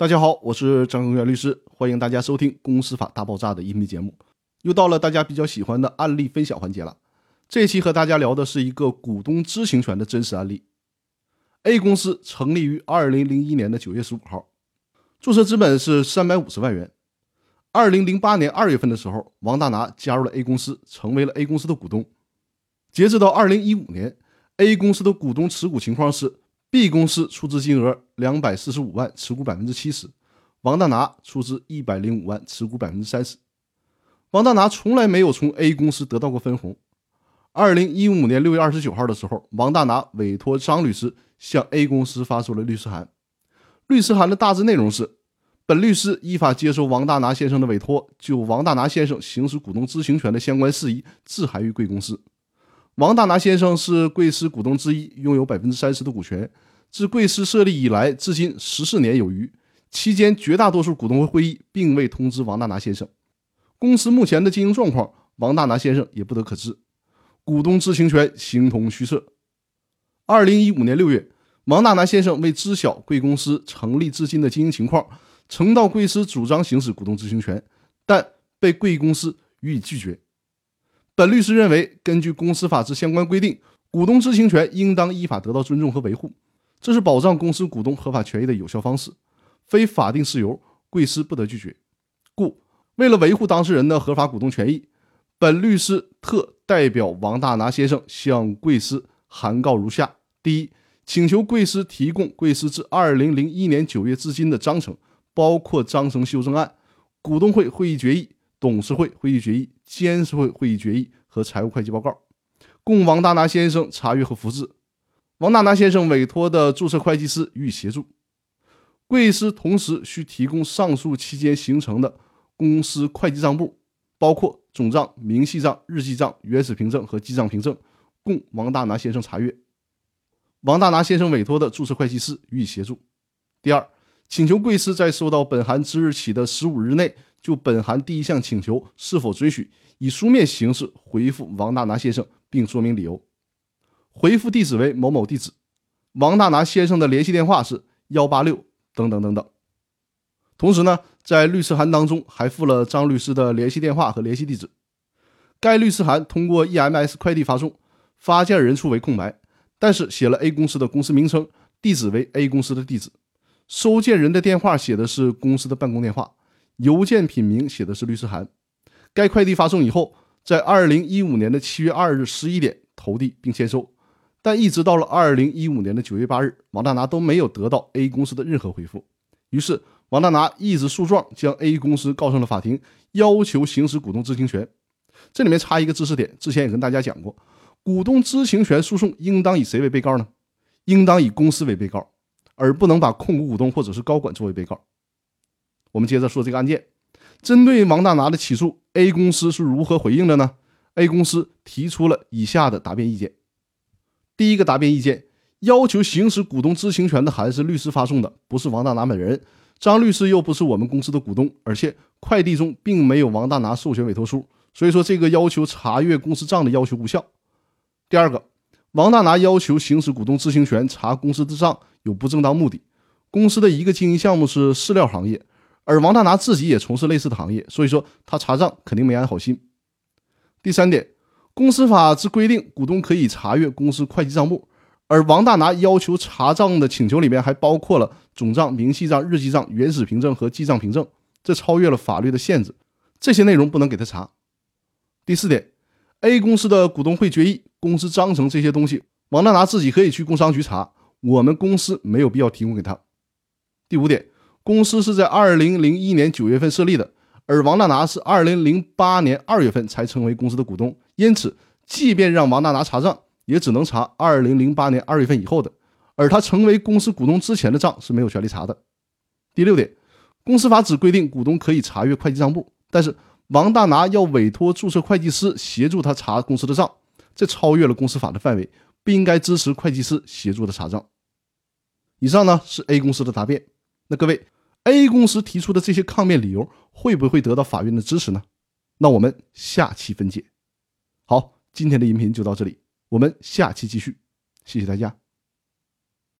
大家好，我是张永元律师，欢迎大家收听《公司法大爆炸》的音频节目。又到了大家比较喜欢的案例分享环节了。这期和大家聊的是一个股东知情权的真实案例。A 公司成立于二零零一年的九月十五号，注册资本是三百五十万元。二零零八年二月份的时候，王大拿加入了 A 公司，成为了 A 公司的股东。截止到二零一五年，A 公司的股东持股情况是。B 公司出资金额两百四十五万，持股百分之七十；王大拿出资一百零五万，持股百分之三十。王大拿从来没有从 A 公司得到过分红。二零一五年六月二十九号的时候，王大拿委托张律师向 A 公司发出了律师函。律师函的大致内容是：本律师依法接受王大拿先生的委托，就王大拿先生行使股东知情权的相关事宜，致函于贵公司。王大拿先生是贵司股东之一，拥有百分之三十的股权。自贵司设立以来，至今十四年有余，期间绝大多数股东会会议并未通知王大拿先生。公司目前的经营状况，王大拿先生也不得可知。股东知情权形同虚设。二零一五年六月，王大拿先生为知晓贵公司成立至今的经营情况，曾到贵司主张行使股东知情权，但被贵公司予以拒绝。本律师认为，根据公司法之相关规定，股东知情权应当依法得到尊重和维护，这是保障公司股东合法权益的有效方式，非法定事由，贵司不得拒绝。故为了维护当事人的合法股东权益，本律师特代表王大拿先生向贵司函告如下：第一，请求贵司提供贵司自二零零一年九月至今的章程，包括章程修正案、股东会会议决议。董事会会议决议、监事会会议决议和财务会计报告，供王大拿先生查阅和复制。王大拿先生委托的注册会计师予以协助。贵司同时需提供上述期间形成的公司会计账簿，包括总账、明细账、日记账、原始凭证和记账凭证，供王大拿先生查阅。王大拿先生委托的注册会计师予以协助。第二，请求贵司在收到本函之日起的十五日内。就本函第一项请求是否准许，以书面形式回复王大拿先生，并说明理由。回复地址为某某地址，王大拿先生的联系电话是幺八六等等等等。同时呢，在律师函当中还附了张律师的联系电话和联系地址。该律师函通过 EMS 快递发送，发件人处为空白，但是写了 A 公司的公司名称，地址为 A 公司的地址，收件人的电话写的是公司的办公电话。邮件品名写的是律师函，该快递发送以后，在二零一五年的七月二日十一点投递并签收，但一直到了二零一五年的九月八日，王大拿都没有得到 A 公司的任何回复。于是，王大拿一纸诉状将 A 公司告上了法庭，要求行使股东知情权。这里面插一个知识点，之前也跟大家讲过，股东知情权诉讼应当以谁为被告呢？应当以公司为被告，而不能把控股股东或者是高管作为被告。我们接着说这个案件，针对王大拿的起诉，A 公司是如何回应的呢？A 公司提出了以下的答辩意见。第一个答辩意见，要求行使股东知情权的函是律师发送的，不是王大拿本人。张律师又不是我们公司的股东，而且快递中并没有王大拿授权委托书，所以说这个要求查阅公司账的要求无效。第二个，王大拿要求行使股东知情权查公司的账有不正当目的。公司的一个经营项目是饲料行业。而王大拿自己也从事类似的行业，所以说他查账肯定没安好心。第三点，公司法之规定，股东可以查阅公司会计账簿，而王大拿要求查账的请求里面还包括了总账、明细账、日记账、原始凭证和记账凭证，这超越了法律的限制，这些内容不能给他查。第四点，A 公司的股东会决议、公司章程这些东西，王大拿自己可以去工商局查，我们公司没有必要提供给他。第五点。公司是在二零零一年九月份设立的，而王大拿是二零零八年二月份才成为公司的股东，因此，即便让王大拿查账，也只能查二零零八年二月份以后的，而他成为公司股东之前的账是没有权利查的。第六点，公司法只规定股东可以查阅会计账簿，但是王大拿要委托注册会计师协助他查公司的账，这超越了公司法的范围，不应该支持会计师协助的查账。以上呢是 A 公司的答辩。那各位，A 公司提出的这些抗辩理由会不会得到法院的支持呢？那我们下期分解。好，今天的音频就到这里，我们下期继续，谢谢大家。